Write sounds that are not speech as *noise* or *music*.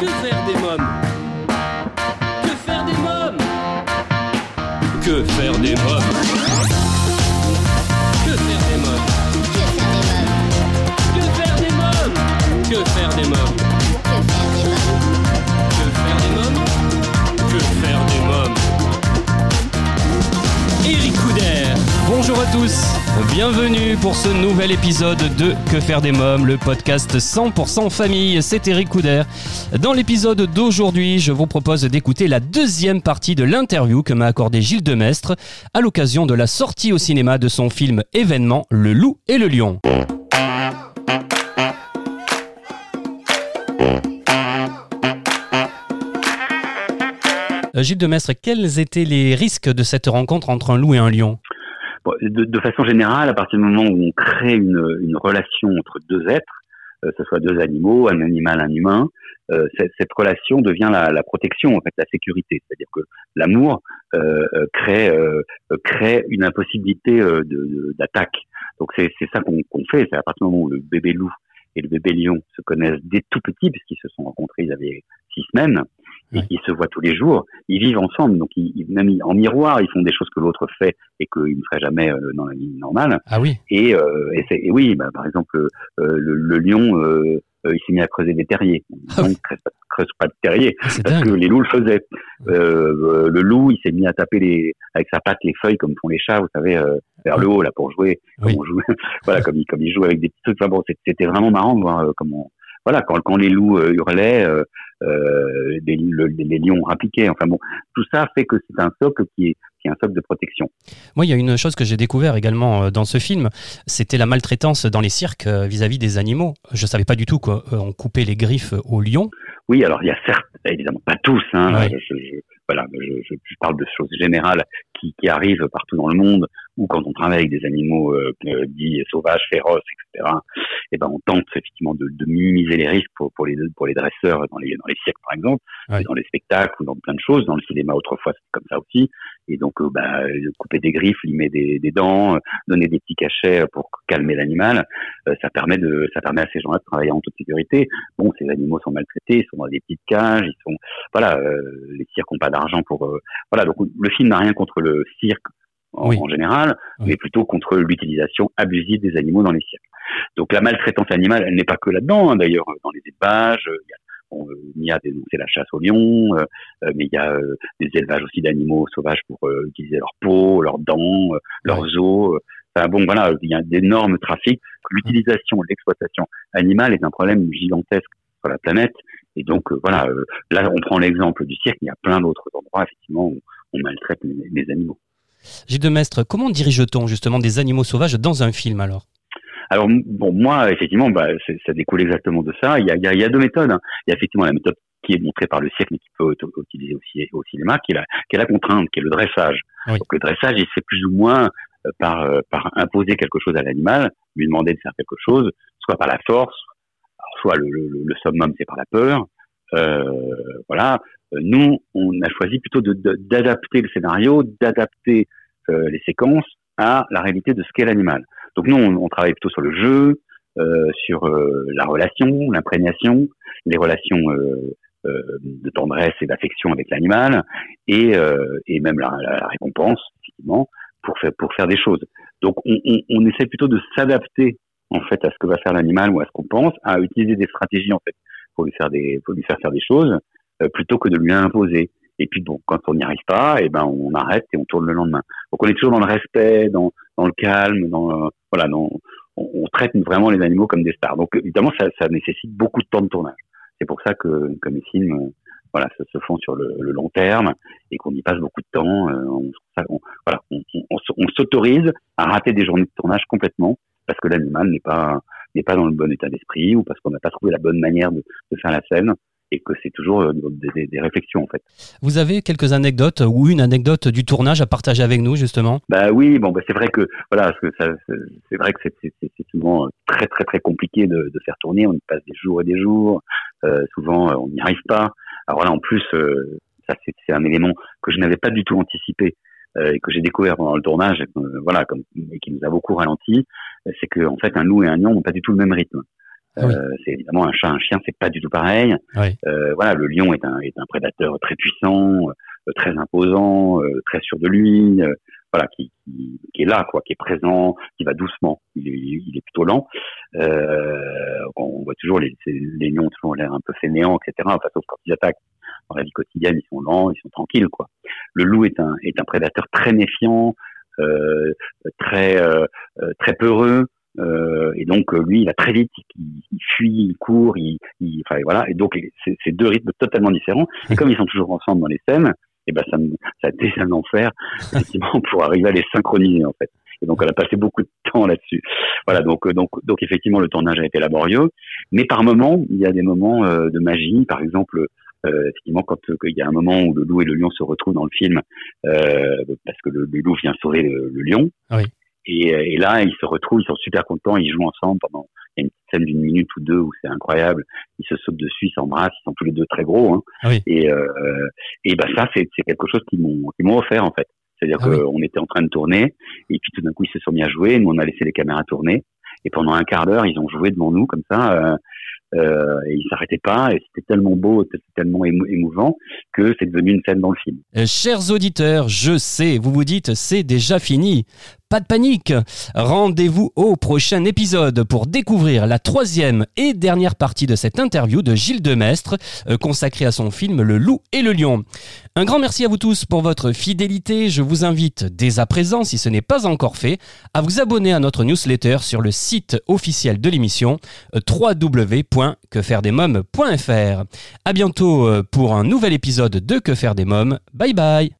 Que faire des mômes Que faire des mômes Que faire des mômes Que faire des mômes Que faire des mômes Que faire des mômes Que faire des mômes Que faire des mômes Eric Couder. Bonjour à tous, bienvenue pour ce nouvel épisode de Que faire des mômes, le podcast 100% famille, c'est Eric Couder. Dans l'épisode d'aujourd'hui, je vous propose d'écouter la deuxième partie de l'interview que m'a accordé Gilles Demestre à l'occasion de la sortie au cinéma de son film événement Le loup et le lion. Euh, Gilles Demestre, quels étaient les risques de cette rencontre entre un loup et un lion? De, de façon générale, à partir du moment où on crée une, une relation entre deux êtres, euh, que ce soit deux animaux, un animal, un humain, euh, cette, cette relation devient la, la, protection, en fait, la sécurité. C'est-à-dire que l'amour euh, euh crée, euh, crée une impossibilité d'attaque. Donc c'est ça qu'on fait. C'est à partir du moment où le bébé loup et le bébé lion se connaissent dès tout petits, puisqu'ils se sont rencontrés, ils avaient six semaines, et ils se voient tous les jours, ils vivent ensemble, donc ils, même en miroir, ils font des choses que l'autre fait et qu'ils ne feraient jamais euh, dans la vie normale. Ah oui. Et, euh, et, et oui, bah, par exemple, euh, le, le, lion, euh, il s'est mis à creuser des terriers. Ah Donc, creuse, pas, creuse pas de terriers, Ah, parce dingue. que les loups le faisaient. Euh, le loup, il s'est mis à taper les, avec sa patte les feuilles comme font les chats, vous savez, euh, vers le haut là pour jouer. Oui. Comme on joue, *laughs* voilà, comme il, comme il joue avec des petits trucs. Enfin bon, c'était vraiment marrant de voir euh, comment, voilà, quand, quand les loups euh, hurlaient, euh, euh, les, le- les lions rappliquaient. Enfin bon, tout ça fait que c'est un socle qui est, qui est un socle de protection. Moi, il y a une chose que j'ai découvert également euh, dans ce film, c'était la maltraitance dans les cirques vis-à-vis des animaux. Je savais pas du tout qu'on coupait les griffes aux lions. Oui, alors il y a certes, évidemment pas tous, hein, Ouais. je, je- voilà, je, je- parle de choses générales qui, qui arrivent partout dans le monde, ou quand on travaille avec des animaux euh, dits sauvages, féroces, etc. Et ben on tente effectivement de, de minimiser les risques pour, pour les pour les dresseurs dans les dans les cirques par exemple, Ouais. dans les spectacles ou dans plein de choses. Dans le cinéma autrefois c'était comme ça aussi. Et donc euh, bah, couper des griffes, limer des, des dents, euh, donner des petits cachets pour calmer l'animal, euh, ça permet de ça permet à ces gens-là de travailler en toute sécurité. Bon, ces animaux sont maltraités, ils sont dans des petites cages, ils sont voilà, euh, les cirques n'ont pas d'argent pour euh, voilà. Donc le film n'a rien contre le cirque en, Oui. en général, Oui. mais plutôt contre l'utilisation abusive des animaux dans les cirques. Donc la maltraitance animale, elle n'est pas que là-dedans. hein, D'ailleurs, dans les élevages, euh, il y a Bon, euh, a dénoncé la chasse au lion, euh, euh, mais il y a euh, des élevages aussi d'animaux sauvages pour euh, utiliser leur peau, leurs dents, euh, leurs os. euh. Enfin bon, voilà, il y a d'énormes trafics. L'utilisation, l'exploitation animale est un problème gigantesque sur la planète. Et donc euh, voilà, euh, là on prend l'exemple du cirque, il y a plein d'autres endroits effectivement où on maltraite les, les animaux. Gilles Demestre, comment dirige-t-on justement des animaux sauvages dans un film alors? Alors bon, moi effectivement, bah, c'est- ça découle exactement de ça. Il y a, il y deux méthodes. hein. Il y a effectivement la méthode qui est montrée par le cirque, mais qui peut être utilisée aussi au cinéma, qui est la, qui est la contrainte, qui est le dressage. Oui. Donc le dressage, il se fait plus ou moins euh, par, euh, par imposer quelque chose à l'animal, lui demander de faire quelque chose, soit par la force, soit le, le, le summum, c'est par la peur. Euh, voilà. Nous, on a choisi plutôt de- de- d'adapter le scénario, d'adapter euh, les séquences à la réalité de ce qu'est l'animal. Donc nous, on, on travaille plutôt sur le jeu, euh, sur euh, la relation, l'imprégnation, les relations euh, euh, de tendresse et d'affection avec l'animal, et, euh, et même la, la- récompense, effectivement, pour faire, pour faire des choses. Donc on, on, on essaie plutôt de s'adapter en fait à ce que va faire l'animal ou à ce qu'on pense, à utiliser des stratégies en fait pour lui faire des, pour lui faire faire des choses, plutôt que de lui imposer. Et puis bon, quand on n'y arrive pas, et ben on arrête et on tourne le lendemain. Donc on est toujours dans le respect, dans, dans le calme, dans euh, voilà, dans, on, traite vraiment les animaux comme des stars. Donc évidemment, ça, ça nécessite beaucoup de temps de tournage. C'est pour ça que, que mes films, euh, voilà, se, font sur le, le long terme et qu'on y passe beaucoup de temps. euh, on, voilà, on, s'autorise à rater des journées de tournage complètement parce que l'animal n'est pas n'est pas dans le bon état d'esprit ou parce qu'on n'a pas trouvé la bonne manière de faire la scène et que c'est toujours euh, des, des- des réflexions en fait. Vous avez quelques anecdotes ou une anecdote du tournage à partager avec nous justement? Bah oui, bon, bah c'est vrai que voilà, c'est vrai que c'est- souvent très très très compliqué de, de faire tourner. On y passe des jours et des jours. Euh, souvent, euh, on n'y arrive pas. Alors là, en plus, euh, ça c'est un élément que je n'avais pas du tout anticipé euh, et que j'ai découvert pendant le tournage. euh, voilà, comme et qui nous a beaucoup ralenti, euh, c'est que en fait, un loup et un lion n'ont pas du tout le même rythme. Ah oui. Euh, c'est évidemment un chat, un chien, c'est pas du tout pareil. Oui. Euh, voilà, le lion est un, est un prédateur très puissant, euh, très imposant, euh, très sûr de lui, euh, voilà, qui, qui, qui est là, quoi, qui est présent, qui va doucement. Il est, il est plutôt lent. Euh, on voit toujours les, les lions ont toujours l'air un peu fainéants, etc. Enfin, sauf quand ils attaquent dans la vie quotidienne, ils sont lents, ils sont tranquilles, quoi. Le loup est un, est un prédateur très méfiant, euh, très, très peureux. Euh, et donc euh, lui, il va très vite, il, il fuit, il court, il, il- enfin voilà. Et donc c'est deux rythmes totalement différents. Et comme ils sont toujours ensemble dans les scènes, et ben ça, ça a été un enfer *laughs* effectivement pour arriver à les synchroniser en fait. Et donc on a passé beaucoup de temps là-dessus. Voilà, donc euh, donc donc effectivement le tournage a été laborieux, mais par moments il y a des moments euh, de magie. Par exemple, euh, effectivement quand euh, il y a un moment où le loup et le lion se retrouvent dans le film, euh, parce que le, le loup vient sauver le, le lion. Oui. Et, euh, et là, ils se retrouvent, ils sont super contents, ils jouent ensemble pendant. Il y a une petite scène d'une minute ou deux où c'est incroyable. Ils se sautent dessus, ils s'embrassent, ils sont tous les deux très gros. Hein. Ah oui. Et euh, et ben ça, c'est quelque chose qu'ils m'ont qu'ils m'ont offert en fait. C'est-à-dire Ah oui. qu'on était en train de tourner et puis tout d'un coup ils se sont mis à jouer. Nous on a laissé les caméras tourner et pendant un quart d'heure ils ont joué devant nous comme ça. Euh, euh, et ils s'arrêtaient pas et c'était tellement beau, c'était tellement émou- émouvant que c'est devenu une scène dans le film. Chers auditeurs, je sais, vous vous dites c'est déjà fini. Pas de panique. Rendez-vous au prochain épisode pour découvrir la troisième et dernière partie de cette interview de Gilles Demestre euh, consacrée à son film Le Loup et le Lion. Un grand merci à vous tous pour votre fidélité. Je vous invite dès à présent, si ce n'est pas encore fait, à vous abonner à notre newsletter sur le site officiel de l'émission euh, www.quefairedesmoms.fr. À bientôt euh, pour un nouvel épisode de Que faire des mômes. Bye bye.